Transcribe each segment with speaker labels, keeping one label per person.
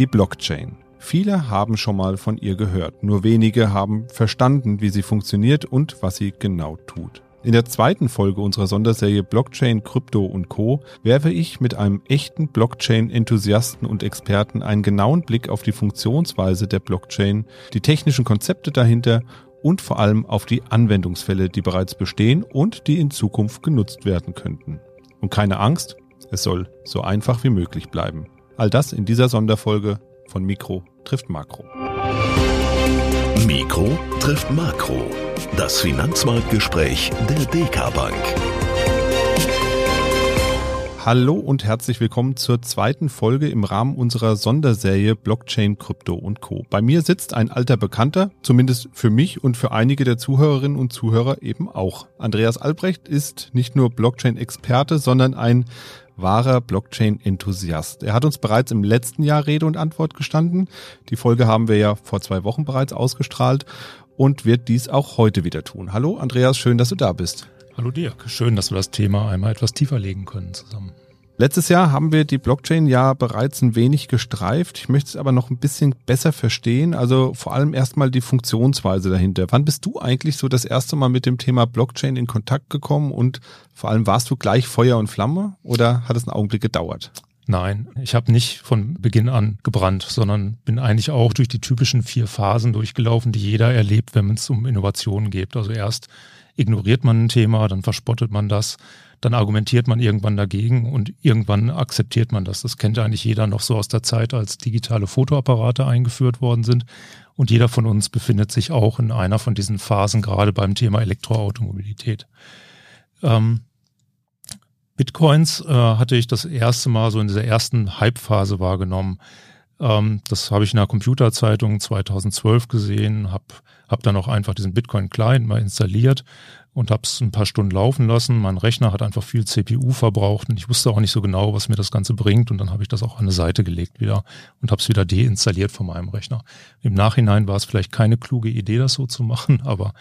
Speaker 1: Die Blockchain. Viele haben schon mal von ihr gehört, nur wenige haben verstanden, wie sie funktioniert und was sie genau tut. In der zweiten Folge unserer Sonderserie Blockchain, Krypto und Co. werfe ich mit einem echten Blockchain-Enthusiasten und Experten einen genauen Blick auf die Funktionsweise der Blockchain, die technischen Konzepte dahinter und vor allem auf die Anwendungsfälle, die bereits bestehen und die in Zukunft genutzt werden könnten. Und keine Angst, es soll so einfach wie möglich bleiben. All das in dieser Sonderfolge von Mikro trifft Makro.
Speaker 2: Mikro trifft Makro. Das Finanzmarktgespräch der DK Bank.
Speaker 1: Hallo und herzlich willkommen zur zweiten Folge im Rahmen unserer Sonderserie Blockchain, Krypto und Co. Bei mir sitzt ein alter Bekannter, zumindest für mich und für einige der Zuhörerinnen und Zuhörer eben auch. Andreas Albrecht ist nicht nur Blockchain-Experte, sondern ein wahrer Blockchain-Enthusiast. Er hat uns bereits im letzten Jahr Rede und Antwort gestanden. Die Folge haben wir ja vor zwei Wochen bereits ausgestrahlt und wird dies auch heute wieder tun. Hallo Andreas, schön, dass du da bist.
Speaker 3: Hallo Dirk, schön, dass wir das Thema einmal etwas tiefer legen können zusammen.
Speaker 1: Letztes Jahr haben wir die Blockchain ja bereits ein wenig gestreift. Ich möchte es aber noch ein bisschen besser verstehen. Also vor allem erstmal die Funktionsweise dahinter. Wann bist du eigentlich so das erste Mal mit dem Thema Blockchain in Kontakt gekommen und vor allem warst du gleich Feuer und Flamme oder hat es einen Augenblick gedauert?
Speaker 3: Nein, ich habe nicht von Beginn an gebrannt, sondern bin eigentlich auch durch die typischen vier Phasen durchgelaufen, die jeder erlebt, wenn es um Innovationen geht. Also erst ignoriert man ein Thema, dann verspottet man das, dann argumentiert man irgendwann dagegen und irgendwann akzeptiert man das. Das kennt eigentlich jeder noch so aus der Zeit, als digitale Fotoapparate eingeführt worden sind. Und jeder von uns befindet sich auch in einer von diesen Phasen, gerade beim Thema Elektroautomobilität. Ähm, Bitcoins äh, hatte ich das erste Mal so in dieser ersten Hype-Phase wahrgenommen. Ähm, das habe ich in der Computerzeitung 2012 gesehen, habe hab dann auch einfach diesen Bitcoin-Client mal installiert und habe es ein paar Stunden laufen lassen. Mein Rechner hat einfach viel CPU verbraucht und ich wusste auch nicht so genau, was mir das Ganze bringt. Und dann habe ich das auch an eine Seite gelegt wieder und habe es wieder deinstalliert von meinem Rechner. Im Nachhinein war es vielleicht keine kluge Idee, das so zu machen, aber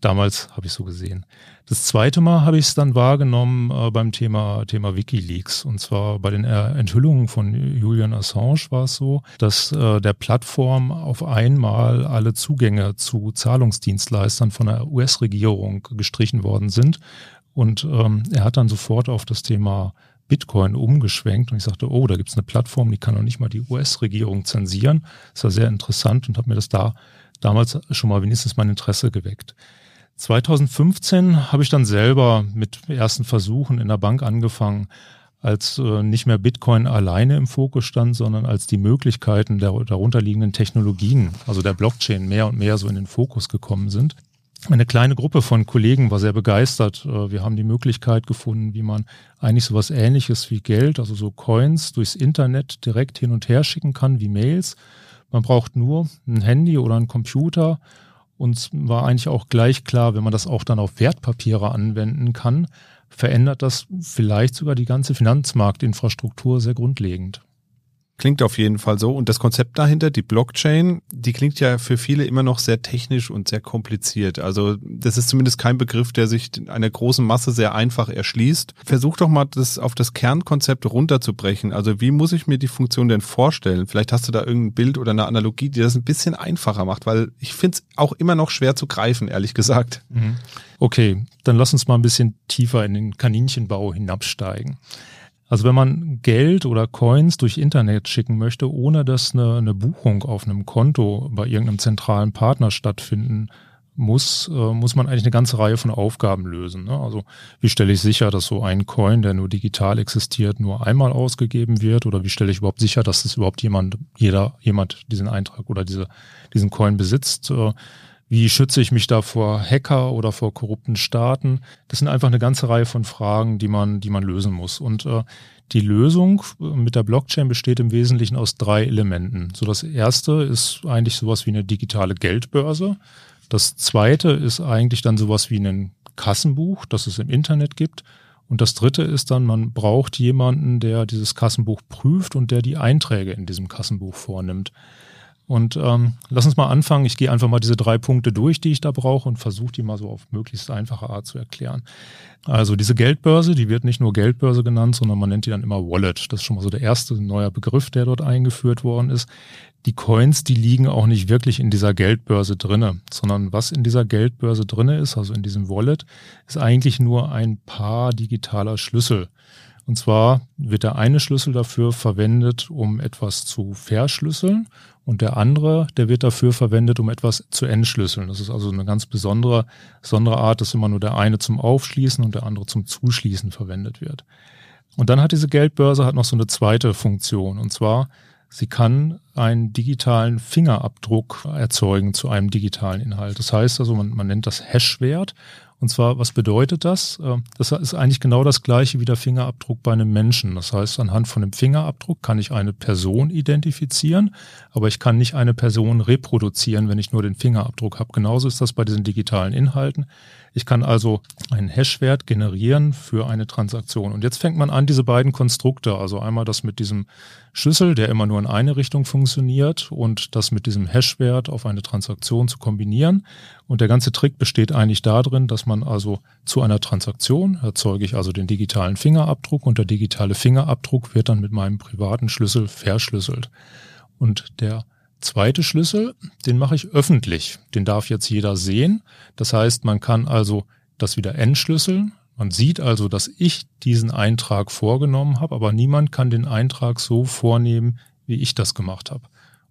Speaker 3: damals habe ich so gesehen. Das zweite Mal habe ich es dann wahrgenommen äh, beim Thema, Thema WikiLeaks. Und zwar bei den Enthüllungen von Julian Assange war es so, dass äh, der Plattform auf einmal alle Zugänge zu Zahlungsdienstleistern von der US-Regierung gestrichen worden sind. Und ähm, er hat dann sofort auf das Thema Bitcoin umgeschwenkt und ich sagte, oh, da gibt es eine Plattform, die kann doch nicht mal die US-Regierung zensieren. Das war sehr interessant und habe mir das da damals schon mal wenigstens mein Interesse geweckt. 2015 habe ich dann selber mit ersten Versuchen in der Bank angefangen, als äh, nicht mehr Bitcoin alleine im Fokus stand, sondern als die Möglichkeiten der darunterliegenden Technologien, also der Blockchain, mehr und mehr so in den Fokus gekommen sind. Eine kleine Gruppe von Kollegen war sehr begeistert. Äh, wir haben die Möglichkeit gefunden, wie man eigentlich so was ähnliches wie Geld, also so Coins durchs Internet direkt hin und her schicken kann, wie Mails. Man braucht nur ein Handy oder einen Computer uns war eigentlich auch gleich klar, wenn man das auch dann auf Wertpapiere anwenden kann, verändert das vielleicht sogar die ganze Finanzmarktinfrastruktur sehr grundlegend.
Speaker 1: Klingt auf jeden Fall so. Und das Konzept dahinter, die Blockchain, die klingt ja für viele immer noch sehr technisch und sehr kompliziert. Also das ist zumindest kein Begriff, der sich einer großen Masse sehr einfach erschließt. Versuch doch mal, das auf das Kernkonzept runterzubrechen. Also wie muss ich mir die Funktion denn vorstellen? Vielleicht hast du da irgendein Bild oder eine Analogie, die das ein bisschen einfacher macht, weil ich finde es auch immer noch schwer zu greifen, ehrlich gesagt.
Speaker 3: Mhm. Okay, dann lass uns mal ein bisschen tiefer in den Kaninchenbau hinabsteigen. Also wenn man Geld oder Coins durch Internet schicken möchte, ohne dass eine, eine Buchung auf einem Konto bei irgendeinem zentralen Partner stattfinden muss, äh, muss man eigentlich eine ganze Reihe von Aufgaben lösen. Ne? Also wie stelle ich sicher, dass so ein Coin, der nur digital existiert, nur einmal ausgegeben wird? Oder wie stelle ich überhaupt sicher, dass das überhaupt jemand, jeder, jemand diesen Eintrag oder diese, diesen Coin besitzt? Äh, wie schütze ich mich da vor Hacker oder vor korrupten Staaten? Das sind einfach eine ganze Reihe von Fragen, die man, die man lösen muss. Und äh, die Lösung mit der Blockchain besteht im Wesentlichen aus drei Elementen. So das erste ist eigentlich sowas wie eine digitale Geldbörse. Das zweite ist eigentlich dann sowas wie ein Kassenbuch, das es im Internet gibt. Und das dritte ist dann, man braucht jemanden, der dieses Kassenbuch prüft und der die Einträge in diesem Kassenbuch vornimmt. Und ähm, lass uns mal anfangen. Ich gehe einfach mal diese drei Punkte durch, die ich da brauche und versuche die mal so auf möglichst einfache Art zu erklären. Also diese Geldbörse, die wird nicht nur Geldbörse genannt, sondern man nennt die dann immer Wallet. Das ist schon mal so der erste neue Begriff, der dort eingeführt worden ist. Die Coins, die liegen auch nicht wirklich in dieser Geldbörse drinne, sondern was in dieser Geldbörse drinne ist, also in diesem Wallet, ist eigentlich nur ein paar digitaler Schlüssel. Und zwar wird der eine Schlüssel dafür verwendet, um etwas zu verschlüsseln und der andere, der wird dafür verwendet, um etwas zu entschlüsseln. Das ist also eine ganz besondere, besondere Art, dass immer nur der eine zum Aufschließen und der andere zum Zuschließen verwendet wird. Und dann hat diese Geldbörse hat noch so eine zweite Funktion und zwar sie kann einen digitalen Fingerabdruck erzeugen zu einem digitalen Inhalt. Das heißt also, man, man nennt das Hashwert und zwar, was bedeutet das? Ähm, das ist eigentlich genau das gleiche wie der Fingerabdruck bei einem Menschen. Das heißt, anhand von dem Fingerabdruck kann ich eine Person identifizieren, aber ich kann nicht eine Person reproduzieren, wenn ich nur den Fingerabdruck habe. Genauso ist das bei diesen digitalen Inhalten. Ich kann also einen Hashwert generieren für eine Transaktion. Und jetzt fängt man an, diese beiden Konstrukte, also einmal das mit diesem Schlüssel, der immer nur in eine Richtung funktioniert und das mit diesem Hashwert auf eine Transaktion zu kombinieren. Und der ganze Trick besteht eigentlich darin, dass man also zu einer Transaktion erzeuge ich also den digitalen Fingerabdruck und der digitale Fingerabdruck wird dann mit meinem privaten Schlüssel verschlüsselt. Und der zweite Schlüssel, den mache ich öffentlich. Den darf jetzt jeder sehen. Das heißt, man kann also das wieder entschlüsseln. Man sieht also, dass ich diesen Eintrag vorgenommen habe, aber niemand kann den Eintrag so vornehmen, wie ich das gemacht habe.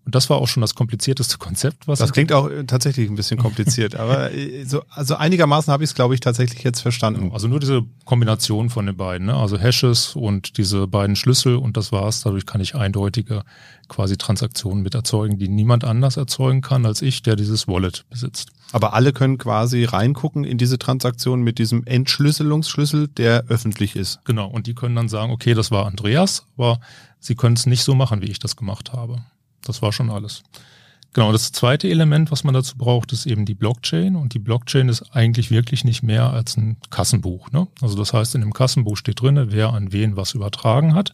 Speaker 3: Und das war auch schon das komplizierteste Konzept,
Speaker 1: was. Das klingt auch äh, tatsächlich ein bisschen kompliziert, aber äh, so, also einigermaßen habe ich es, glaube ich, tatsächlich jetzt verstanden.
Speaker 3: Also nur diese Kombination von den beiden, ne? also Hashes und diese beiden Schlüssel und das war's. Dadurch kann ich eindeutige quasi Transaktionen mit erzeugen, die niemand anders erzeugen kann als ich, der dieses Wallet besitzt.
Speaker 1: Aber alle können quasi reingucken in diese Transaktion mit diesem Entschlüsselungsschlüssel, der öffentlich ist.
Speaker 3: Genau. Und die können dann sagen, okay, das war Andreas, aber sie können es nicht so machen, wie ich das gemacht habe. Das war schon alles. Genau, das zweite Element, was man dazu braucht, ist eben die Blockchain. Und die Blockchain ist eigentlich wirklich nicht mehr als ein Kassenbuch. Ne? Also das heißt, in dem Kassenbuch steht drin, wer an wen was übertragen hat.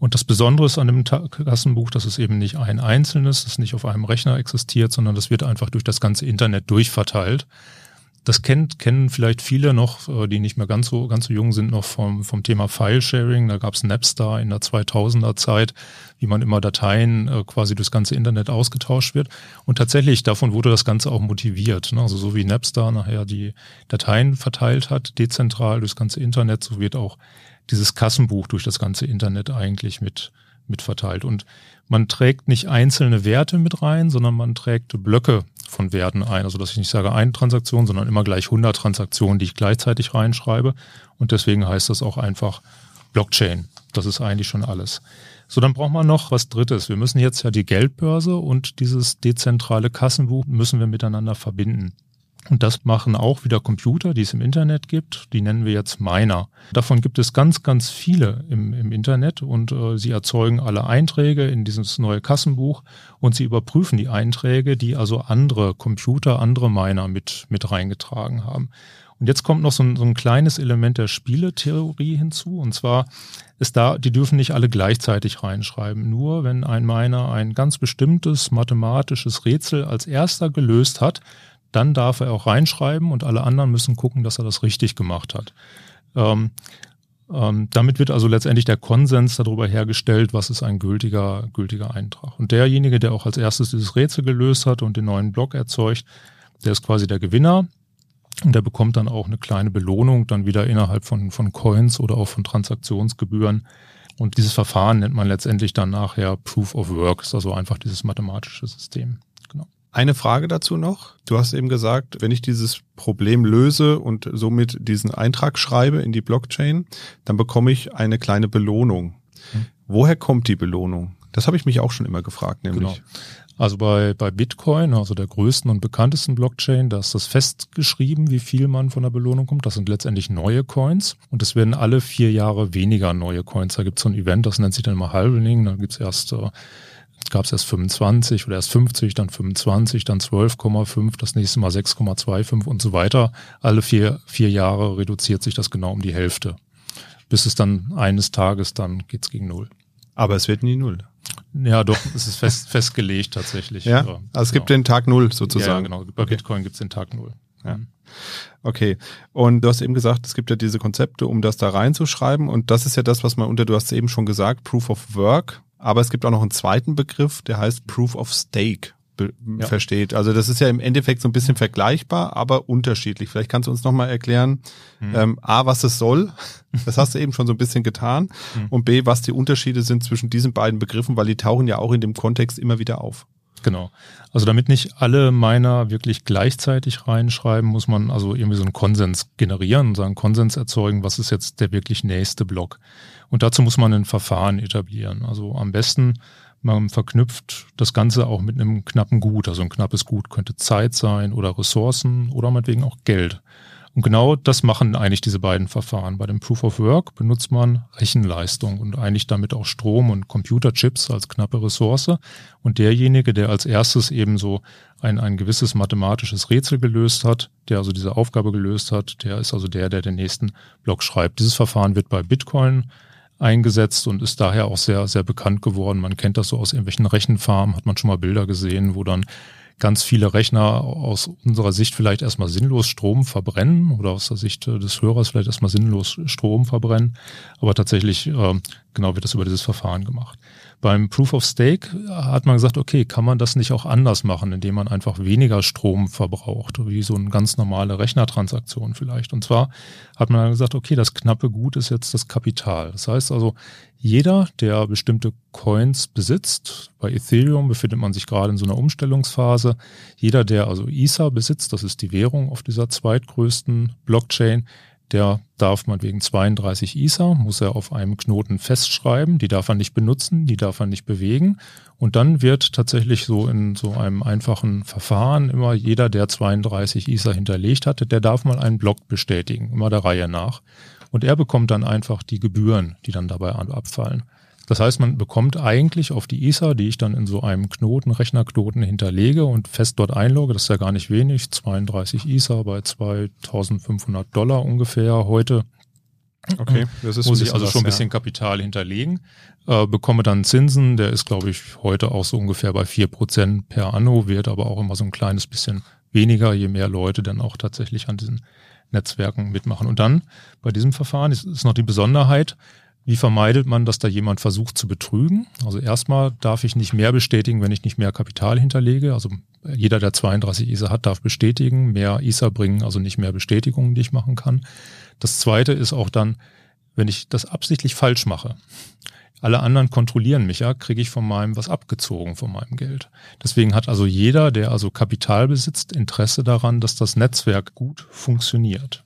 Speaker 3: Und das Besondere ist an dem Kassenbuch, dass es eben nicht ein einzelnes, das nicht auf einem Rechner existiert, sondern das wird einfach durch das ganze Internet durchverteilt. Das kennt, kennen vielleicht viele noch, äh, die nicht mehr ganz so, ganz so jung sind, noch vom, vom Thema File-Sharing. Da gab es Napstar in der 2000er Zeit, wie man immer Dateien äh, quasi durchs ganze Internet ausgetauscht wird. Und tatsächlich davon wurde das Ganze auch motiviert. Ne? Also so wie Napstar nachher die Dateien verteilt hat, dezentral durchs ganze Internet, so wird auch dieses Kassenbuch durch das ganze Internet eigentlich mit, mit verteilt. Und man trägt nicht einzelne Werte mit rein, sondern man trägt Blöcke von Werten ein. Also dass ich nicht sage eine Transaktion, sondern immer gleich 100 Transaktionen, die ich gleichzeitig reinschreibe. Und deswegen heißt das auch einfach Blockchain. Das ist eigentlich schon alles. So, dann braucht man noch was Drittes. Wir müssen jetzt ja die Geldbörse und dieses dezentrale Kassenbuch müssen wir miteinander verbinden. Und das machen auch wieder Computer, die es im Internet gibt. Die nennen wir jetzt Miner. Davon gibt es ganz, ganz viele im, im Internet und äh, sie erzeugen alle Einträge in dieses neue Kassenbuch und sie überprüfen die Einträge, die also andere Computer, andere Miner mit, mit reingetragen haben. Und jetzt kommt noch so ein, so ein kleines Element der Spieletheorie hinzu. Und zwar ist da, die dürfen nicht alle gleichzeitig reinschreiben. Nur wenn ein Miner ein ganz bestimmtes mathematisches Rätsel als erster gelöst hat, dann darf er auch reinschreiben und alle anderen müssen gucken, dass er das richtig gemacht hat. Ähm, ähm, damit wird also letztendlich der Konsens darüber hergestellt, was ist ein gültiger, gültiger Eintrag. Und derjenige, der auch als erstes dieses Rätsel gelöst hat und den neuen Block erzeugt, der ist quasi der Gewinner. Und der bekommt dann auch eine kleine Belohnung, dann wieder innerhalb von, von Coins oder auch von Transaktionsgebühren. Und dieses Verfahren nennt man letztendlich dann nachher Proof of Work, ist also einfach dieses mathematische System.
Speaker 1: Eine Frage dazu noch. Du hast eben gesagt, wenn ich dieses Problem löse und somit diesen Eintrag schreibe in die Blockchain, dann bekomme ich eine kleine Belohnung. Hm. Woher kommt die Belohnung? Das habe ich mich auch schon immer gefragt, nämlich. Genau.
Speaker 3: Also bei, bei Bitcoin, also der größten und bekanntesten Blockchain, da ist das festgeschrieben, wie viel man von der Belohnung kommt. Das sind letztendlich neue Coins und es werden alle vier Jahre weniger neue Coins. Da gibt es so ein Event, das nennt sich dann mal Halvening. Da gibt es erst äh, gab es erst 25 oder erst 50, dann 25, dann 12,5, das nächste Mal 6,25 und so weiter. Alle vier, vier Jahre reduziert sich das genau um die Hälfte. Bis es dann eines Tages, dann geht's gegen Null.
Speaker 1: Aber es wird nie Null.
Speaker 3: Ja, doch, es ist fest, festgelegt tatsächlich.
Speaker 1: Ja, also es gibt genau. den Tag Null sozusagen. Ja,
Speaker 3: genau. Bei Bitcoin gibt es den Tag Null.
Speaker 1: Ja. Mhm. Okay. Und du hast eben gesagt, es gibt ja diese Konzepte, um das da reinzuschreiben. Und das ist ja das, was man unter, du hast eben schon gesagt, Proof of Work. Aber es gibt auch noch einen zweiten Begriff, der heißt Proof of Stake ja. versteht. Also das ist ja im Endeffekt so ein bisschen vergleichbar, aber unterschiedlich. Vielleicht kannst du uns nochmal erklären, mhm. ähm, A, was es soll, das hast du eben schon so ein bisschen getan, mhm. und B, was die Unterschiede sind zwischen diesen beiden Begriffen, weil die tauchen ja auch in dem Kontext immer wieder auf.
Speaker 3: Genau. Also damit nicht alle Miner wirklich gleichzeitig reinschreiben, muss man also irgendwie so einen Konsens generieren und sagen, Konsens erzeugen, was ist jetzt der wirklich nächste Block. Und dazu muss man ein Verfahren etablieren. Also am besten man verknüpft das Ganze auch mit einem knappen Gut. Also ein knappes Gut könnte Zeit sein oder Ressourcen oder meinetwegen auch Geld. Und genau das machen eigentlich diese beiden Verfahren. Bei dem Proof of Work benutzt man Rechenleistung und eigentlich damit auch Strom und Computerchips als knappe Ressource. Und derjenige, der als erstes eben so ein, ein gewisses mathematisches Rätsel gelöst hat, der also diese Aufgabe gelöst hat, der ist also der, der den nächsten Block schreibt. Dieses Verfahren wird bei Bitcoin eingesetzt und ist daher auch sehr, sehr bekannt geworden. Man kennt das so aus irgendwelchen Rechenfarmen, hat man schon mal Bilder gesehen, wo dann ganz viele Rechner aus unserer Sicht vielleicht erstmal sinnlos Strom verbrennen oder aus der Sicht des Hörers vielleicht erstmal sinnlos Strom verbrennen. Aber tatsächlich, äh, genau wird das über dieses Verfahren gemacht. Beim Proof of Stake hat man gesagt, okay, kann man das nicht auch anders machen, indem man einfach weniger Strom verbraucht, wie so eine ganz normale Rechnertransaktion vielleicht. Und zwar hat man gesagt, okay, das knappe Gut ist jetzt das Kapital. Das heißt also, jeder, der bestimmte Coins besitzt, bei Ethereum befindet man sich gerade in so einer Umstellungsphase, jeder, der also Ether besitzt, das ist die Währung auf dieser zweitgrößten Blockchain, der darf man wegen 32 ISA, muss er auf einem Knoten festschreiben, die darf er nicht benutzen, die darf er nicht bewegen. Und dann wird tatsächlich so in so einem einfachen Verfahren immer jeder, der 32 ISA hinterlegt hatte, der darf mal einen Block bestätigen, immer der Reihe nach. Und er bekommt dann einfach die Gebühren, die dann dabei abfallen. Das heißt, man bekommt eigentlich auf die ISA, die ich dann in so einem Knoten, Rechnerknoten hinterlege und fest dort einlogge, das ist ja gar nicht wenig, 32 ISA bei 2500 Dollar ungefähr heute.
Speaker 1: Okay,
Speaker 3: das ist muss ich also schon ein bisschen ja. Kapital hinterlegen, äh, bekomme dann Zinsen, der ist glaube ich heute auch so ungefähr bei vier Prozent per Anno, wird aber auch immer so ein kleines bisschen weniger, je mehr Leute dann auch tatsächlich an diesen Netzwerken mitmachen. Und dann bei diesem Verfahren ist, ist noch die Besonderheit, wie vermeidet man, dass da jemand versucht zu betrügen? Also erstmal darf ich nicht mehr bestätigen, wenn ich nicht mehr Kapital hinterlege. Also jeder, der 32 ISA hat, darf bestätigen. Mehr ISA bringen, also nicht mehr Bestätigungen, die ich machen kann. Das zweite ist auch dann, wenn ich das absichtlich falsch mache. Alle anderen kontrollieren mich ja, kriege ich von meinem was abgezogen von meinem Geld. Deswegen hat also jeder, der also Kapital besitzt, Interesse daran, dass das Netzwerk gut funktioniert.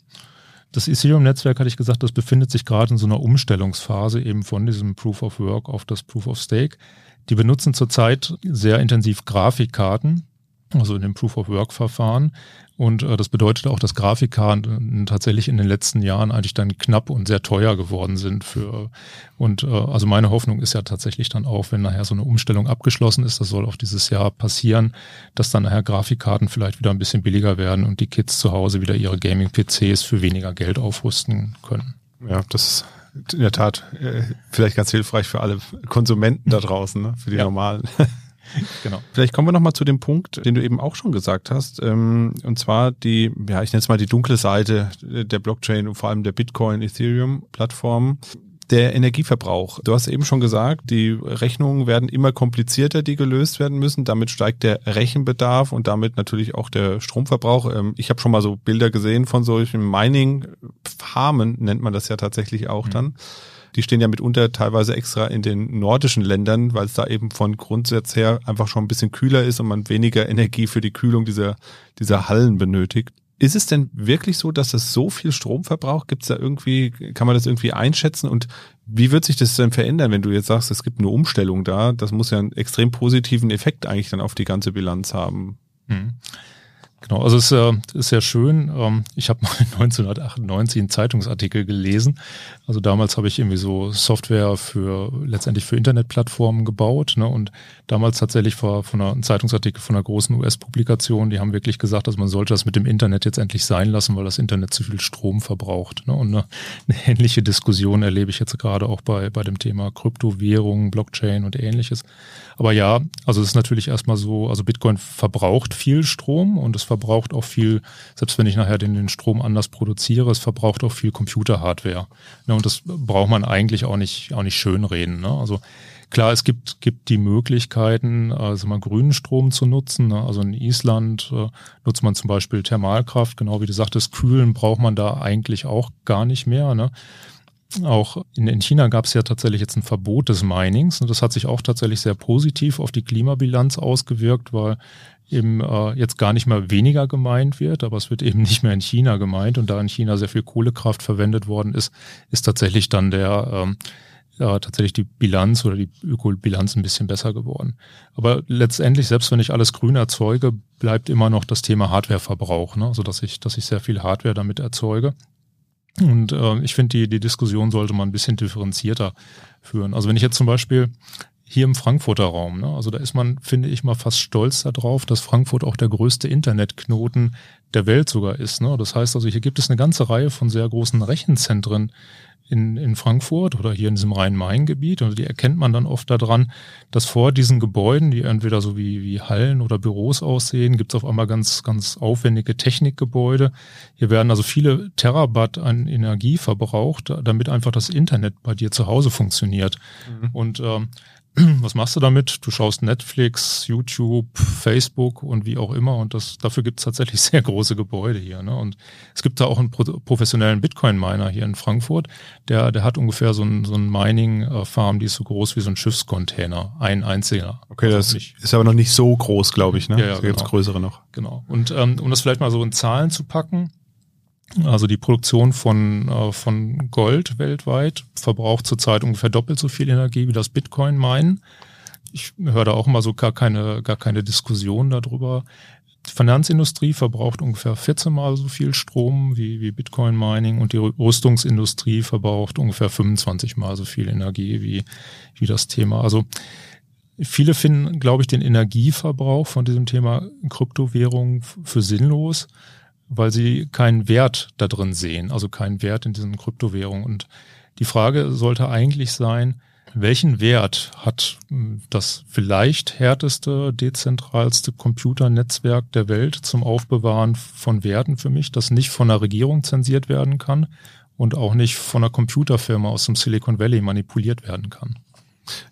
Speaker 3: Das Ethereum-Netzwerk, hatte ich gesagt, das befindet sich gerade in so einer Umstellungsphase eben von diesem Proof of Work auf das Proof of Stake. Die benutzen zurzeit sehr intensiv Grafikkarten, also in dem Proof of Work Verfahren. Und äh, das bedeutet auch, dass Grafikkarten tatsächlich in den letzten Jahren eigentlich dann knapp und sehr teuer geworden sind für und äh, also meine Hoffnung ist ja tatsächlich dann auch, wenn nachher so eine Umstellung abgeschlossen ist, das soll auch dieses Jahr passieren, dass dann nachher Grafikkarten vielleicht wieder ein bisschen billiger werden und die Kids zu Hause wieder ihre Gaming-PCs für weniger Geld aufrüsten können.
Speaker 1: Ja, das ist in der Tat äh, vielleicht ganz hilfreich für alle Konsumenten da draußen, ne? für die ja. normalen. genau. Vielleicht kommen wir nochmal zu dem Punkt, den du eben auch schon gesagt hast, ähm, und zwar die, ja, ich nenne es mal die dunkle Seite der Blockchain und vor allem der Bitcoin, Ethereum Plattform. Der Energieverbrauch. Du hast eben schon gesagt, die Rechnungen werden immer komplizierter, die gelöst werden müssen. Damit steigt der Rechenbedarf und damit natürlich auch der Stromverbrauch. Ähm, ich habe schon mal so Bilder gesehen von solchen Mining-Farmen, nennt man das ja tatsächlich auch mhm. dann die stehen ja mitunter teilweise extra in den nordischen Ländern, weil es da eben von Grundsatz her einfach schon ein bisschen kühler ist und man weniger Energie für die Kühlung dieser, dieser Hallen benötigt. Ist es denn wirklich so, dass es so viel Strom verbraucht? Gibt es da irgendwie, kann man das irgendwie einschätzen? Und wie wird sich das denn verändern, wenn du jetzt sagst, es gibt eine Umstellung da? Das muss ja einen extrem positiven Effekt eigentlich dann auf die ganze Bilanz haben. Hm.
Speaker 3: Genau, also es äh, ist sehr schön. Ähm, ich habe mal 1998 einen Zeitungsartikel gelesen. Also damals habe ich irgendwie so Software für letztendlich für Internetplattformen gebaut. Ne? Und damals tatsächlich war von einer, ein Zeitungsartikel von einer großen US-Publikation, die haben wirklich gesagt, dass man sollte das mit dem Internet jetzt endlich sein lassen, weil das Internet zu viel Strom verbraucht. Ne? Und eine, eine ähnliche Diskussion erlebe ich jetzt gerade auch bei, bei dem Thema Kryptowährungen, Blockchain und ähnliches. Aber ja, also es ist natürlich erstmal so, also Bitcoin verbraucht viel Strom und es verbraucht auch viel, selbst wenn ich nachher den, den Strom anders produziere, es verbraucht auch viel Computerhardware. Ne, und das braucht man eigentlich auch nicht, auch nicht schönreden. Ne? Also klar, es gibt, gibt die Möglichkeiten, also mal grünen Strom zu nutzen. Ne? Also in Island äh, nutzt man zum Beispiel Thermalkraft, genau wie du sagtest, kühlen braucht man da eigentlich auch gar nicht mehr. Ne? Auch in, in China gab es ja tatsächlich jetzt ein Verbot des Minings und das hat sich auch tatsächlich sehr positiv auf die Klimabilanz ausgewirkt, weil eben äh, jetzt gar nicht mehr weniger gemeint wird, aber es wird eben nicht mehr in China gemeint und da in China sehr viel Kohlekraft verwendet worden ist, ist tatsächlich dann der ähm, ja, tatsächlich die Bilanz oder die Ökobilanz ein bisschen besser geworden. Aber letztendlich, selbst wenn ich alles grün erzeuge, bleibt immer noch das Thema Hardwareverbrauch, ne? also dass ich, dass ich sehr viel Hardware damit erzeuge. Und äh, ich finde, die, die Diskussion sollte man ein bisschen differenzierter führen. Also wenn ich jetzt zum Beispiel hier im Frankfurter Raum, ne, also da ist man, finde ich, mal fast stolz darauf, dass Frankfurt auch der größte Internetknoten der Welt sogar ist. Ne? Das heißt also, hier gibt es eine ganze Reihe von sehr großen Rechenzentren, in, in Frankfurt oder hier in diesem Rhein-Main-Gebiet. Und die erkennt man dann oft daran, dass vor diesen Gebäuden, die entweder so wie, wie Hallen oder Büros aussehen, gibt es auf einmal ganz, ganz aufwendige Technikgebäude. Hier werden also viele Terabyte an Energie verbraucht, damit einfach das Internet bei dir zu Hause funktioniert. Mhm. Und ähm, was machst du damit? Du schaust Netflix, YouTube, Facebook und wie auch immer. Und das, dafür gibt es tatsächlich sehr große Gebäude hier. Ne? Und es gibt da auch einen professionellen Bitcoin-Miner hier in Frankfurt. Der, der hat ungefähr so ein, so ein Mining-Farm, die ist so groß wie so ein Schiffscontainer. Ein einziger.
Speaker 1: Okay, das also ist aber noch nicht so groß, glaube ich. Ne?
Speaker 3: Ja, ja, da genau. gibt's größere noch. Genau. Und ähm, um das vielleicht mal so in Zahlen zu packen, also die Produktion von, äh, von Gold weltweit verbraucht zurzeit ungefähr doppelt so viel Energie wie das Bitcoin meinen. Ich höre da auch immer so gar keine, gar keine Diskussion darüber. Die Finanzindustrie verbraucht ungefähr 14 mal so viel Strom wie, wie Bitcoin Mining und die Rüstungsindustrie verbraucht ungefähr 25 mal so viel Energie wie, wie das Thema. Also viele finden, glaube ich, den Energieverbrauch von diesem Thema Kryptowährung für sinnlos weil sie keinen Wert da drin sehen, also keinen Wert in diesen Kryptowährungen. Und die Frage sollte eigentlich sein, welchen Wert hat hm, das vielleicht härteste, dezentralste Computernetzwerk der Welt zum Aufbewahren von Werten für mich, das nicht von der Regierung zensiert werden kann und auch nicht von einer Computerfirma aus dem Silicon Valley manipuliert werden kann?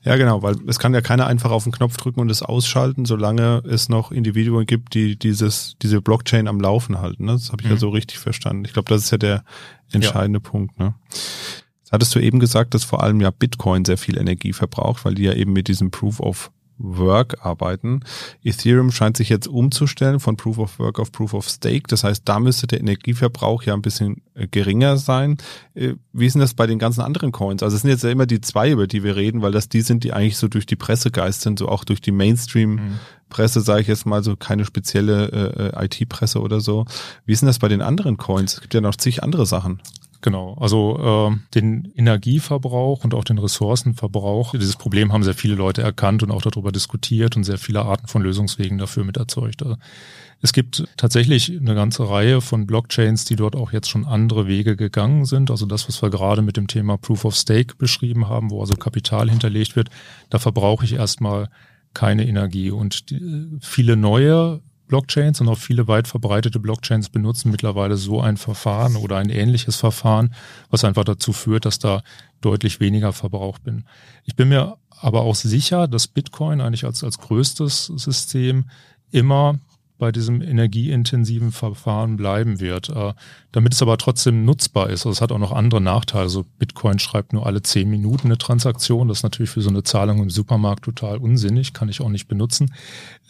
Speaker 1: Ja, genau, weil es kann ja keiner einfach auf den Knopf drücken und es ausschalten, solange es noch Individuen gibt, die dieses, diese Blockchain am Laufen halten. Ne? Das habe ich mhm. ja so richtig verstanden. Ich glaube, das ist ja der entscheidende ja. Punkt. Ne? Jetzt hattest du eben gesagt, dass vor allem ja Bitcoin sehr viel Energie verbraucht, weil die ja eben mit diesem Proof of Work arbeiten. Ethereum scheint sich jetzt umzustellen von Proof of Work auf Proof of Stake. Das heißt, da müsste der Energieverbrauch ja ein bisschen äh, geringer sein. Äh, wie ist denn das bei den ganzen anderen Coins? Also es sind jetzt ja immer die zwei, über die wir reden, weil das die sind, die eigentlich so durch die Presse geistern, so auch durch die Mainstream. Mhm. Sage ich jetzt mal, so keine spezielle äh, IT-Presse oder so. Wie ist denn das bei den anderen Coins? Es gibt ja noch zig andere Sachen.
Speaker 3: Genau, also äh, den Energieverbrauch und auch den Ressourcenverbrauch, dieses Problem haben sehr viele Leute erkannt und auch darüber diskutiert und sehr viele Arten von Lösungswegen dafür mit erzeugt. Also es gibt tatsächlich eine ganze Reihe von Blockchains, die dort auch jetzt schon andere Wege gegangen sind. Also das, was wir gerade mit dem Thema Proof of Stake beschrieben haben, wo also Kapital hinterlegt wird, da verbrauche ich erstmal keine Energie. Und die, viele neue Blockchains und auch viele weit verbreitete Blockchains benutzen mittlerweile so ein Verfahren oder ein ähnliches Verfahren, was einfach dazu führt, dass da deutlich weniger Verbrauch bin. Ich bin mir aber auch sicher, dass Bitcoin eigentlich als, als größtes System immer bei diesem energieintensiven Verfahren bleiben wird. Damit es aber trotzdem nutzbar ist. Also es hat auch noch andere Nachteile. Also Bitcoin schreibt nur alle zehn Minuten eine Transaktion. Das ist natürlich für so eine Zahlung im Supermarkt total unsinnig, kann ich auch nicht benutzen.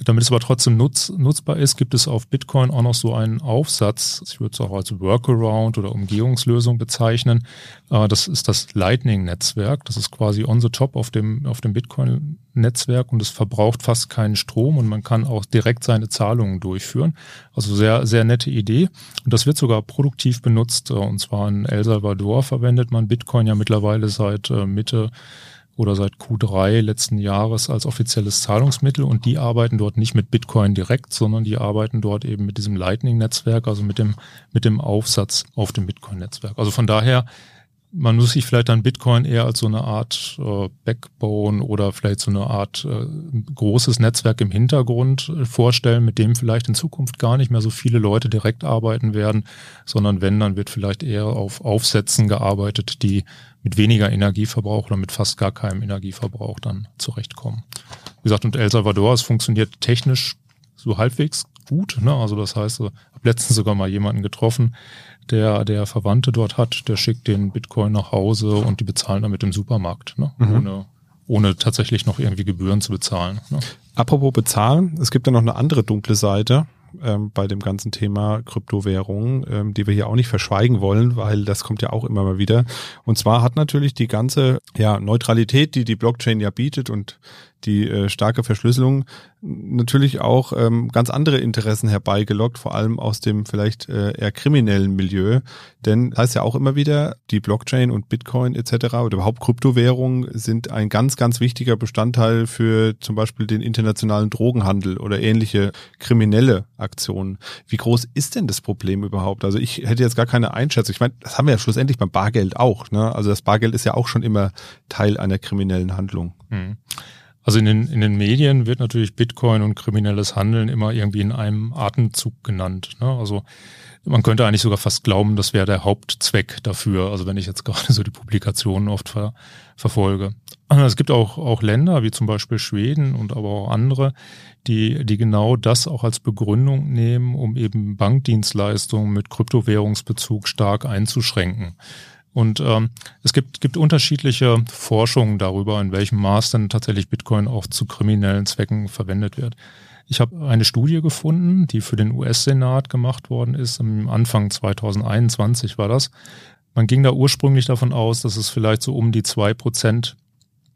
Speaker 3: Damit es aber trotzdem nutz, nutzbar ist, gibt es auf Bitcoin auch noch so einen Aufsatz. Ich würde es auch als Workaround oder Umgehungslösung bezeichnen. Äh, das ist das Lightning-Netzwerk. Das ist quasi on the top auf dem, auf dem Bitcoin Netzwerk und es verbraucht fast keinen Strom und man kann auch direkt seine Zahlungen durchführen. Also sehr, sehr nette Idee. Und das wird sogar produktiv benutzt. Äh, und zwar in El Salvador verwendet man Bitcoin ja mittlerweile seit äh, Mitte oder seit Q3 letzten Jahres als offizielles Zahlungsmittel und die arbeiten dort nicht mit Bitcoin direkt, sondern die arbeiten dort eben mit diesem Lightning-Netzwerk, also mit dem, mit dem Aufsatz auf dem Bitcoin-Netzwerk. Also von daher man muss sich vielleicht dann Bitcoin eher als so eine Art äh, Backbone oder vielleicht so eine Art äh, großes Netzwerk im Hintergrund äh, vorstellen, mit dem vielleicht in Zukunft gar nicht mehr so viele Leute direkt arbeiten werden, sondern wenn, dann wird vielleicht eher auf Aufsätzen gearbeitet, die mit weniger Energieverbrauch oder mit fast gar keinem Energieverbrauch dann zurechtkommen. Wie gesagt, und El Salvador, es funktioniert technisch so halbwegs gut. Ne? Also das heißt, ich habe letztens sogar mal jemanden getroffen, der, der Verwandte dort hat, der schickt den Bitcoin nach Hause und die bezahlen dann mit dem Supermarkt, ne? Mhm. ohne, ohne tatsächlich noch irgendwie Gebühren zu bezahlen. Ne?
Speaker 1: Apropos bezahlen, es gibt ja noch eine andere dunkle Seite ähm, bei dem ganzen Thema Kryptowährungen, ähm, die wir hier auch nicht verschweigen wollen, weil das kommt ja auch immer mal wieder. Und zwar hat natürlich die ganze ja, Neutralität, die die Blockchain ja bietet und die äh, starke Verschlüsselung natürlich auch ähm, ganz andere Interessen herbeigelockt, vor allem aus dem vielleicht äh, eher kriminellen Milieu. Denn heißt ja auch immer wieder, die Blockchain und Bitcoin etc. oder überhaupt Kryptowährungen sind ein ganz, ganz wichtiger Bestandteil für zum Beispiel den internationalen Drogenhandel oder ähnliche kriminelle Aktionen. Wie groß ist denn das Problem überhaupt? Also ich hätte jetzt gar keine Einschätzung. Ich meine, das haben wir ja schlussendlich beim Bargeld auch. Ne? Also das Bargeld ist ja auch schon immer Teil einer kriminellen Handlung.
Speaker 3: Hm. Also in den, in den Medien wird natürlich Bitcoin und kriminelles Handeln immer irgendwie in einem Atemzug genannt. Ne? Also man könnte eigentlich sogar fast glauben, das wäre der Hauptzweck dafür. Also wenn ich jetzt gerade so die Publikationen oft ver, verfolge. Es gibt auch, auch Länder, wie zum Beispiel Schweden und aber auch andere, die, die genau das auch als Begründung nehmen, um eben Bankdienstleistungen mit Kryptowährungsbezug stark einzuschränken. Und ähm, es gibt, gibt unterschiedliche Forschungen darüber, in welchem Maß denn tatsächlich Bitcoin auch zu kriminellen Zwecken verwendet wird. Ich habe eine Studie gefunden, die für den US-Senat gemacht worden ist. Am Anfang 2021 war das. Man ging da ursprünglich davon aus, dass es vielleicht so um die zwei Prozent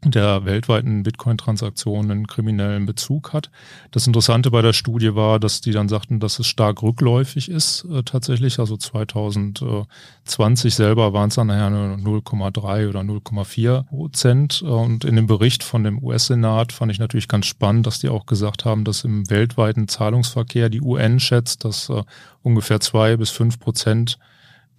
Speaker 3: der weltweiten Bitcoin-Transaktionen kriminellen Bezug hat. Das Interessante bei der Studie war, dass die dann sagten, dass es stark rückläufig ist äh, tatsächlich. Also 2020 selber waren es dann nachher 0,3 oder 0,4 Prozent. Und in dem Bericht von dem US-Senat fand ich natürlich ganz spannend, dass die auch gesagt haben, dass im weltweiten Zahlungsverkehr die UN schätzt, dass äh, ungefähr zwei bis fünf Prozent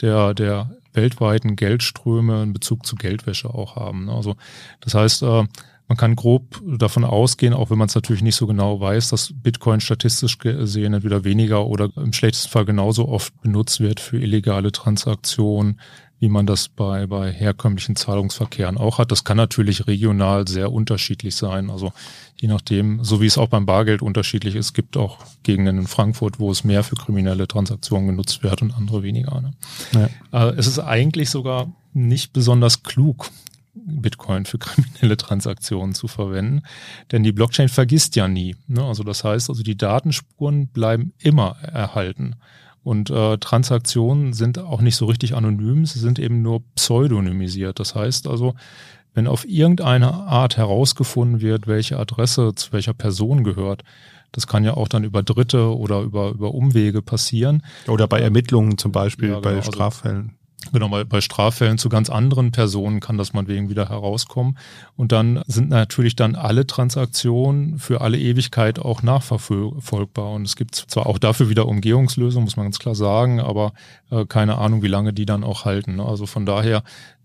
Speaker 3: der, der weltweiten Geldströme in Bezug zu Geldwäsche auch haben. Ne? Also das heißt, äh, man kann grob davon ausgehen, auch wenn man es natürlich nicht so genau weiß, dass Bitcoin statistisch gesehen entweder weniger oder im schlechtesten Fall genauso oft benutzt wird für illegale Transaktionen, wie man das bei, bei herkömmlichen Zahlungsverkehren auch hat. Das kann natürlich regional sehr unterschiedlich sein. Also je nachdem, so wie es auch beim Bargeld unterschiedlich ist, gibt auch Gegenden in Frankfurt, wo es mehr für kriminelle Transaktionen genutzt wird und andere weniger. Ne? Ja. Äh, es ist eigentlich sogar nicht besonders klug, Bitcoin für kriminelle Transaktionen zu verwenden, denn die Blockchain vergisst ja nie. Ne? Also das heißt, also die Datenspuren bleiben immer erhalten. Und äh, Transaktionen sind auch nicht so richtig anonym, sie sind eben nur pseudonymisiert. Das heißt also, wenn auf irgendeine Art herausgefunden wird, welche Adresse zu welcher Person gehört, das kann ja auch dann über Dritte oder über, über Umwege passieren.
Speaker 1: Oder bei Ermittlungen zum Beispiel, ja, genau, bei also Straffällen.
Speaker 3: Genau, bei, bei Straffällen zu ganz anderen Personen kann das meinetwegen wieder herauskommen. Und dann sind natürlich dann alle Transaktionen für alle Ewigkeit auch nachverfolgbar. Und es gibt zwar auch dafür wieder Umgehungslösungen, muss man ganz klar sagen, aber äh, keine Ahnung, wie lange die dann auch halten. Ne? Also von daher,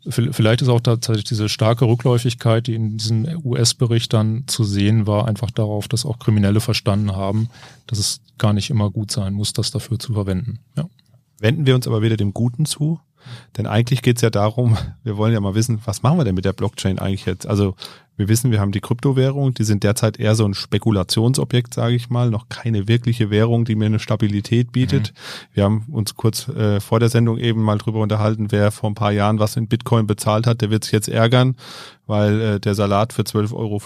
Speaker 3: vielleicht ist auch tatsächlich diese starke Rückläufigkeit, die in diesem US-Bericht dann zu sehen war, einfach darauf, dass auch Kriminelle verstanden haben, dass es gar nicht immer gut sein muss, das dafür zu verwenden. Ja.
Speaker 1: Wenden wir uns aber wieder dem Guten zu. Denn eigentlich geht es ja darum, wir wollen ja mal wissen, was machen wir denn mit der Blockchain eigentlich jetzt? Also wir wissen, wir haben die Kryptowährung, die sind derzeit eher so ein Spekulationsobjekt, sage ich mal, noch keine wirkliche Währung, die mir eine Stabilität bietet. Mhm. Wir haben uns kurz äh, vor der Sendung eben mal drüber unterhalten, wer vor ein paar Jahren was in Bitcoin bezahlt hat, der wird sich jetzt ärgern, weil äh, der Salat für 12,50 Euro,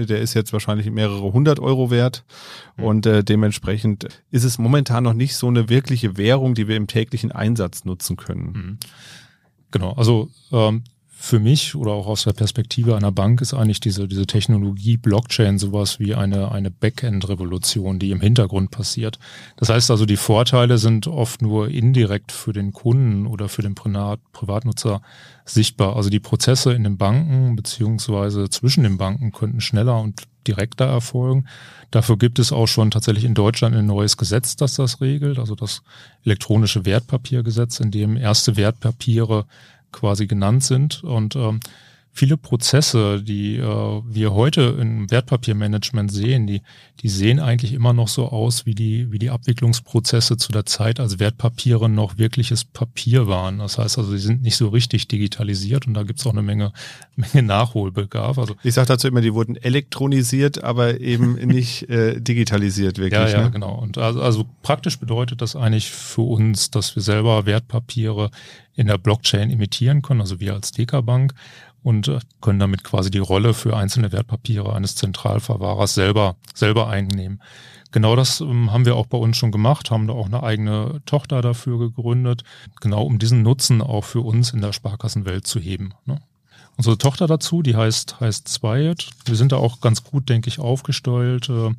Speaker 1: äh, der ist jetzt wahrscheinlich mehrere hundert Euro wert. Mhm. Und äh, dementsprechend ist es momentan noch nicht so eine wirkliche Währung, die wir im täglichen Einsatz nutzen können. Mhm.
Speaker 3: Genau, also ähm, für mich oder auch aus der Perspektive einer Bank ist eigentlich diese, diese Technologie Blockchain sowas wie eine, eine Backend-Revolution, die im Hintergrund passiert. Das heißt also, die Vorteile sind oft nur indirekt für den Kunden oder für den Privat Privatnutzer sichtbar. Also die Prozesse in den Banken beziehungsweise zwischen den Banken könnten schneller und direkter erfolgen. Dafür gibt es auch schon tatsächlich in Deutschland ein neues Gesetz, das das regelt, also das elektronische Wertpapiergesetz, in dem erste Wertpapiere quasi genannt sind. Und ähm, viele Prozesse, die äh, wir heute im Wertpapiermanagement sehen, die, die sehen eigentlich immer noch so aus wie die, wie die Abwicklungsprozesse zu der Zeit, als Wertpapiere noch wirkliches Papier waren. Das heißt also, sie sind nicht so richtig digitalisiert und da gibt's auch eine Menge, Menge Nachholbedarf. Also,
Speaker 1: ich sage dazu immer, die wurden elektronisiert, aber eben nicht äh, digitalisiert wirklich.
Speaker 3: Ja, ja,
Speaker 1: ne?
Speaker 3: genau. Und also, also praktisch bedeutet das eigentlich für uns, dass wir selber Wertpapiere in der Blockchain imitieren können, also wir als Deka-Bank und äh, können damit quasi die Rolle für einzelne Wertpapiere eines Zentralverwahrers selber, selber einnehmen. Genau das ähm, haben wir auch bei uns schon gemacht, haben da auch eine eigene Tochter dafür gegründet, genau um diesen Nutzen auch für uns in der Sparkassenwelt zu heben. Ne? Unsere Tochter dazu, die heißt, heißt Zwiet. Wir sind da auch ganz gut, denke ich, aufgestellt. Äh,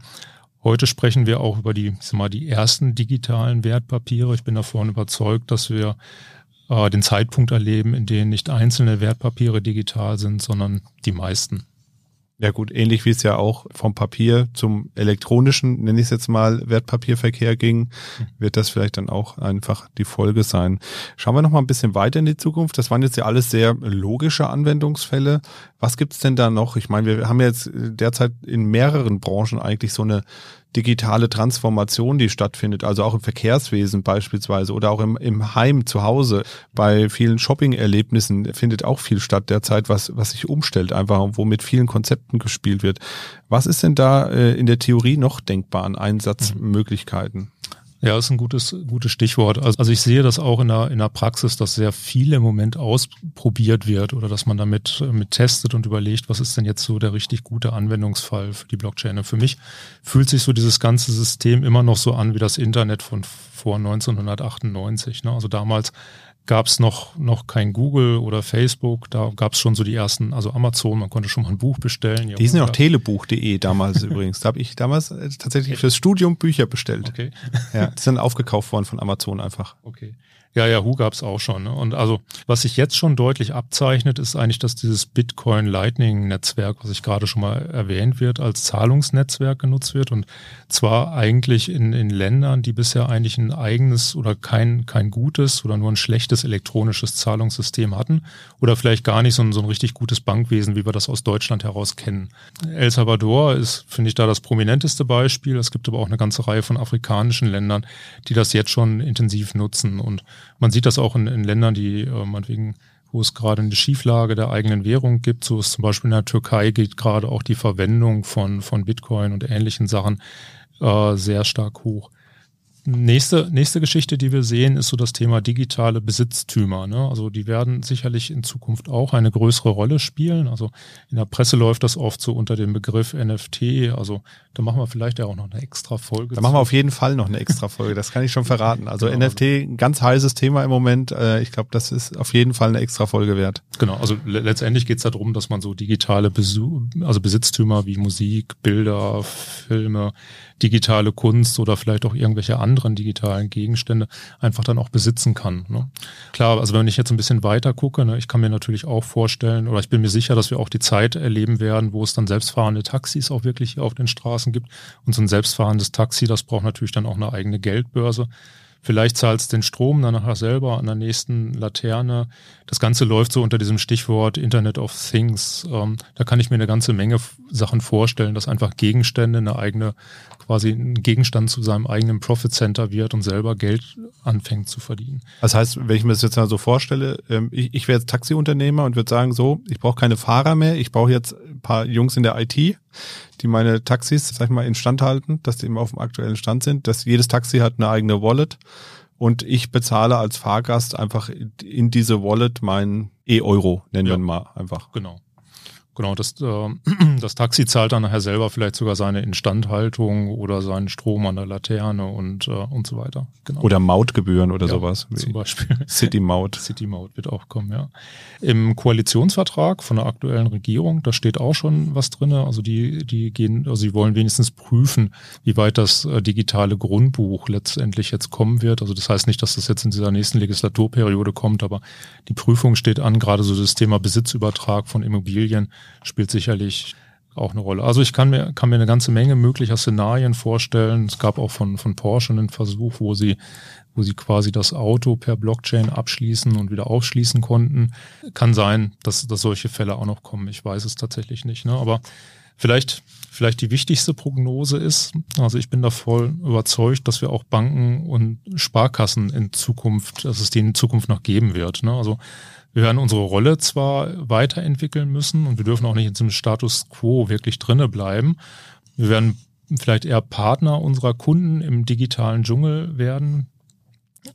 Speaker 3: heute sprechen wir auch über die, ich sag mal, die ersten digitalen Wertpapiere. Ich bin davon überzeugt, dass wir äh, den Zeitpunkt erleben, in dem nicht einzelne Wertpapiere digital sind, sondern die meisten.
Speaker 1: Ja gut, ähnlich wie es ja auch vom Papier zum elektronischen, nenne ich es jetzt mal, Wertpapierverkehr ging, wird das vielleicht dann auch einfach die Folge sein. Schauen wir noch mal ein bisschen weiter in die Zukunft. Das waren jetzt ja alles sehr logische Anwendungsfälle. Was gibt's denn da noch? Ich meine, wir haben jetzt derzeit in mehreren Branchen eigentlich so eine digitale Transformation, die stattfindet, also auch im Verkehrswesen beispielsweise oder auch im, im Heim zu Hause. Bei vielen Shopping-Erlebnissen findet auch viel statt derzeit, was, was sich umstellt, einfach wo mit vielen Konzepten gespielt wird. Was ist denn da äh, in der Theorie noch denkbar an Einsatzmöglichkeiten?
Speaker 3: Ja, ist ein gutes, gutes Stichwort. Also, also ich sehe das auch in der, in der Praxis, dass sehr viel im Moment ausprobiert wird oder dass man damit mit testet und überlegt, was ist denn jetzt so der richtig gute Anwendungsfall für die Blockchain. Und für mich fühlt sich so dieses ganze System immer noch so an wie das Internet von vor 1998. Ne? Also damals gab es noch, noch kein Google oder Facebook, da gab es schon so die ersten, also Amazon, man konnte schon mal ein Buch bestellen.
Speaker 1: Die sind ja auch telebuch.de damals übrigens. Da habe ich damals äh, tatsächlich fürs Studium Bücher bestellt.
Speaker 3: Okay.
Speaker 1: Ja, die sind aufgekauft worden von Amazon einfach.
Speaker 3: Okay. Ja, Yahoo gab's auch schon. Ne? Und also, was sich jetzt schon deutlich abzeichnet, ist eigentlich, dass dieses Bitcoin Lightning Netzwerk, was ich gerade schon mal erwähnt wird, als Zahlungsnetzwerk genutzt wird. Und zwar eigentlich in, in Ländern, die bisher eigentlich ein eigenes oder kein, kein gutes oder nur ein schlechtes elektronisches Zahlungssystem hatten oder vielleicht gar nicht so ein, so ein richtig gutes Bankwesen, wie wir das aus Deutschland heraus kennen. El Salvador ist, finde ich, da das prominenteste Beispiel. Es gibt aber auch eine ganze Reihe von afrikanischen Ländern, die das jetzt schon intensiv nutzen und man sieht das auch in, in Ländern, die äh, meinetwegen wo es gerade eine Schieflage der eigenen Währung gibt. So ist zum Beispiel in der Türkei geht gerade auch die Verwendung von, von Bitcoin und ähnlichen Sachen äh, sehr stark hoch. Nächste, nächste Geschichte, die wir sehen, ist so das Thema digitale Besitztümer. Ne? Also die werden sicherlich in Zukunft auch eine größere Rolle spielen. Also in der Presse läuft das oft so unter dem Begriff NFT. Also da machen wir vielleicht ja auch noch eine extra Folge.
Speaker 1: Da machen wir auf jeden Fall noch eine extra Folge, das kann ich schon verraten. Also genau. NFT, ein ganz heißes Thema im Moment. Äh, ich glaube, das ist auf jeden Fall eine extra Folge wert.
Speaker 3: Genau, also letztendlich geht es darum, dass man so digitale Besu also Besitztümer wie Musik, Bilder, Filme, digitale Kunst oder vielleicht auch irgendwelche anderen digitalen Gegenstände einfach dann auch besitzen kann. Ne? Klar, also wenn ich jetzt ein bisschen weiter gucke, ne, ich kann mir natürlich auch vorstellen oder ich bin mir sicher, dass wir auch die Zeit erleben werden, wo es dann selbstfahrende Taxis auch wirklich hier auf den Straßen gibt. Und so ein selbstfahrendes Taxi, das braucht natürlich dann auch eine eigene Geldbörse. Vielleicht zahlst den Strom dann nachher selber an der nächsten Laterne. Das Ganze läuft so unter diesem Stichwort Internet of Things. Ähm, da kann ich mir eine ganze Menge Sachen vorstellen, dass einfach Gegenstände eine eigene, quasi ein Gegenstand zu seinem eigenen Profit Center wird und selber Geld anfängt zu verdienen.
Speaker 1: Das heißt, wenn ich mir das jetzt mal so vorstelle, ähm, ich, ich wäre jetzt Taxiunternehmer und würde sagen, so, ich brauche keine Fahrer mehr, ich brauche jetzt paar Jungs in der IT, die meine Taxis, sag ich mal, instand halten, dass die immer auf dem aktuellen Stand sind, dass jedes Taxi hat eine eigene Wallet und ich bezahle als Fahrgast einfach in diese Wallet mein E-Euro, nennen ja. wir mal einfach.
Speaker 3: Genau. Genau, das, äh, das Taxi zahlt dann nachher selber vielleicht sogar seine Instandhaltung oder seinen Strom an der Laterne und, äh, und so weiter.
Speaker 1: Genau. Oder Mautgebühren oder
Speaker 3: ja,
Speaker 1: sowas.
Speaker 3: Zum Beispiel.
Speaker 1: City Maut.
Speaker 3: City Maut wird auch kommen, ja. Im Koalitionsvertrag von der aktuellen Regierung, da steht auch schon was drinne. Also die, die gehen, also sie wollen wenigstens prüfen, wie weit das äh, digitale Grundbuch letztendlich jetzt kommen wird. Also das heißt nicht, dass das jetzt in dieser nächsten Legislaturperiode kommt, aber die Prüfung steht an, gerade so das Thema Besitzübertrag von Immobilien spielt sicherlich auch eine Rolle. Also ich kann mir, kann mir eine ganze Menge möglicher Szenarien vorstellen. Es gab auch von, von Porsche einen Versuch, wo sie, wo sie quasi das Auto per Blockchain abschließen und wieder aufschließen konnten. Kann sein, dass, dass solche Fälle auch noch kommen. Ich weiß es tatsächlich nicht. Ne? Aber vielleicht, vielleicht die wichtigste Prognose ist, also ich bin da voll überzeugt, dass wir auch Banken und Sparkassen in Zukunft, dass es die in Zukunft noch geben wird. Ne? Also wir werden unsere Rolle zwar weiterentwickeln müssen und wir dürfen auch nicht in diesem Status quo wirklich drinne bleiben. Wir werden vielleicht eher Partner unserer Kunden im digitalen Dschungel werden.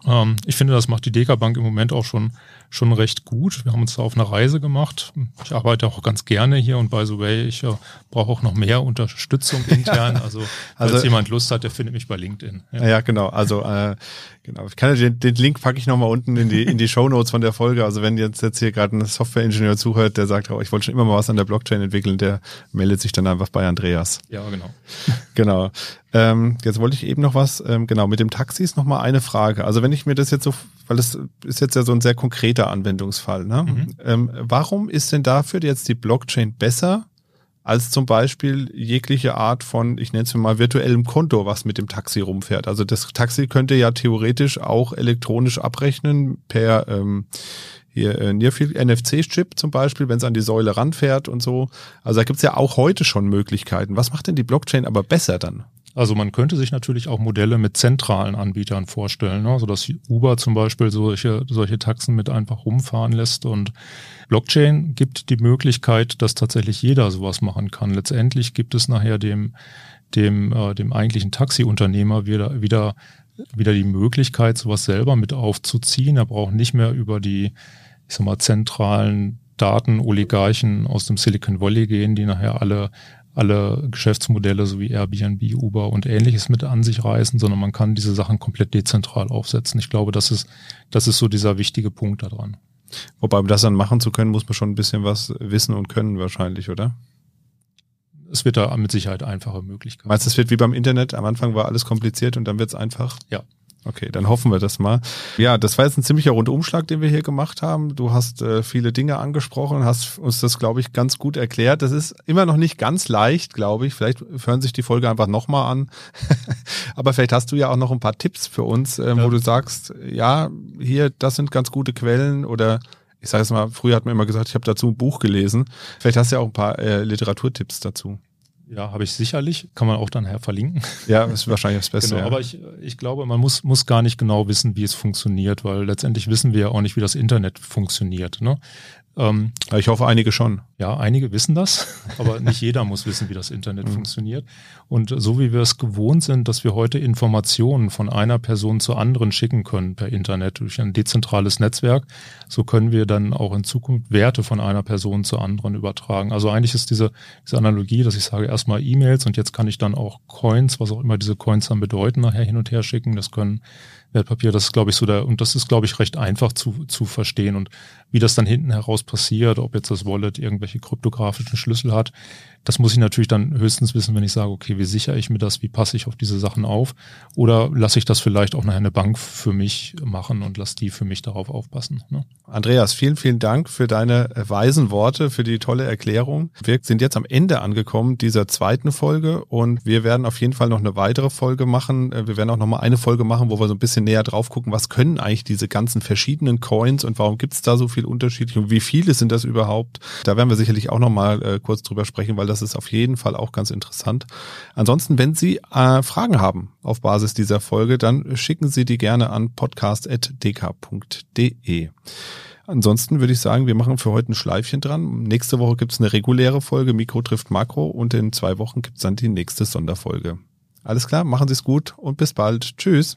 Speaker 3: Ähm, ich finde, das macht die Deka Bank im Moment auch schon schon recht gut. Wir haben uns da auf eine Reise gemacht. Ich arbeite auch ganz gerne hier und by the way, ich äh, brauche auch noch mehr Unterstützung intern. Also, falls also, jemand Lust hat, der findet mich bei LinkedIn.
Speaker 1: Ja, ja genau. Also äh, genau. Ich kann den, den Link packe ich nochmal unten in die in die Show Notes von der Folge. Also wenn jetzt jetzt hier gerade ein Softwareingenieur zuhört, der sagt, oh, ich wollte schon immer mal was an der Blockchain entwickeln, der meldet sich dann einfach bei Andreas.
Speaker 3: Ja, genau.
Speaker 1: genau. Ähm, jetzt wollte ich eben noch was, ähm, genau, mit dem Taxi ist nochmal eine Frage. Also wenn ich mir das jetzt so, weil das ist jetzt ja so ein sehr konkreter Anwendungsfall, ne? Mhm. Ähm, warum ist denn dafür jetzt die Blockchain besser als zum Beispiel jegliche Art von, ich nenne es mal virtuellem Konto, was mit dem Taxi rumfährt? Also das Taxi könnte ja theoretisch auch elektronisch abrechnen per ähm, hier äh, NFC-Chip zum Beispiel, wenn es an die Säule ranfährt und so. Also da gibt's ja auch heute schon Möglichkeiten. Was macht denn die Blockchain aber besser dann?
Speaker 3: Also man könnte sich natürlich auch Modelle mit zentralen Anbietern vorstellen, ne? also dass Uber zum Beispiel solche, solche Taxen mit einfach rumfahren lässt und Blockchain gibt die Möglichkeit, dass tatsächlich jeder sowas machen kann. Letztendlich gibt es nachher dem, dem, äh, dem eigentlichen Taxiunternehmer wieder, wieder, wieder die Möglichkeit, sowas selber mit aufzuziehen. Er braucht nicht mehr über die, ich sag mal, zentralen Datenoligarchen aus dem Silicon Valley gehen, die nachher alle alle Geschäftsmodelle sowie Airbnb, Uber und ähnliches mit an sich reißen, sondern man kann diese Sachen komplett dezentral aufsetzen. Ich glaube, das ist, das ist so dieser wichtige Punkt daran.
Speaker 1: Wobei, um das dann machen zu können, muss man schon ein bisschen was wissen und können wahrscheinlich, oder?
Speaker 3: Es wird da mit Sicherheit einfache Möglichkeiten.
Speaker 1: Meinst du, es wird wie beim Internet? Am Anfang war alles kompliziert und dann wird es einfach?
Speaker 3: Ja,
Speaker 1: Okay, dann hoffen wir das mal. Ja, das war jetzt ein ziemlicher Rundumschlag, den wir hier gemacht haben. Du hast äh, viele Dinge angesprochen, hast uns das, glaube ich, ganz gut erklärt. Das ist immer noch nicht ganz leicht, glaube ich. Vielleicht hören sich die Folge einfach nochmal an. Aber vielleicht hast du ja auch noch ein paar Tipps für uns, äh, ja. wo du sagst, ja, hier, das sind ganz gute Quellen oder ich sage es mal, früher hat man immer gesagt, ich habe dazu ein Buch gelesen. Vielleicht hast du ja auch ein paar äh, Literaturtipps dazu.
Speaker 3: Ja, habe ich sicherlich. Kann man auch dann her verlinken.
Speaker 1: Ja, ist wahrscheinlich das Beste.
Speaker 3: Genau,
Speaker 1: ja.
Speaker 3: aber ich, ich glaube, man muss, muss gar nicht genau wissen, wie es funktioniert, weil letztendlich wissen wir ja auch nicht, wie das Internet funktioniert. Ne?
Speaker 1: Ähm, ich hoffe, einige schon.
Speaker 3: Ja, einige wissen das, aber nicht jeder muss wissen, wie das Internet mhm. funktioniert. Und so wie wir es gewohnt sind, dass wir heute Informationen von einer Person zur anderen schicken können per Internet durch ein dezentrales Netzwerk, so können wir dann auch in Zukunft Werte von einer Person zur anderen übertragen. Also eigentlich ist diese, diese Analogie, dass ich sage erstmal E-Mails und jetzt kann ich dann auch Coins, was auch immer diese Coins dann bedeuten, nachher hin und her schicken. Das können Wertpapier. Das ist, glaube ich, so der, und das ist, glaube ich, recht einfach zu, zu verstehen. Und wie das dann hinten heraus passiert, ob jetzt das Wallet irgendwelche kryptografischen Schlüssel hat, das muss ich natürlich dann höchstens wissen, wenn ich sage, okay, wie sichere ich mir das, wie passe ich auf diese Sachen auf? Oder lasse ich das vielleicht auch nachher eine Bank für mich machen und lasse die für mich darauf aufpassen. Ne?
Speaker 1: Andreas, vielen, vielen Dank für deine weisen Worte, für die tolle Erklärung. Wir sind jetzt am Ende angekommen dieser zweiten Folge und wir werden auf jeden Fall noch eine weitere Folge machen. Wir werden auch noch mal eine Folge machen, wo wir so ein bisschen näher drauf gucken, was können eigentlich diese ganzen verschiedenen Coins und warum gibt es da so viel unterschiedlich und wie viele sind das überhaupt? Da werden wir sicherlich auch noch mal äh, kurz drüber sprechen, weil das ist auf jeden Fall auch ganz interessant. Ansonsten, wenn Sie äh, Fragen haben auf Basis dieser Folge, dann schicken Sie die gerne an podcast.dk.de. Ansonsten würde ich sagen, wir machen für heute ein Schleifchen dran. Nächste Woche gibt es eine reguläre Folge, Mikro trifft Makro und in zwei Wochen gibt es dann die nächste Sonderfolge. Alles klar, machen Sie es gut und bis bald. Tschüss.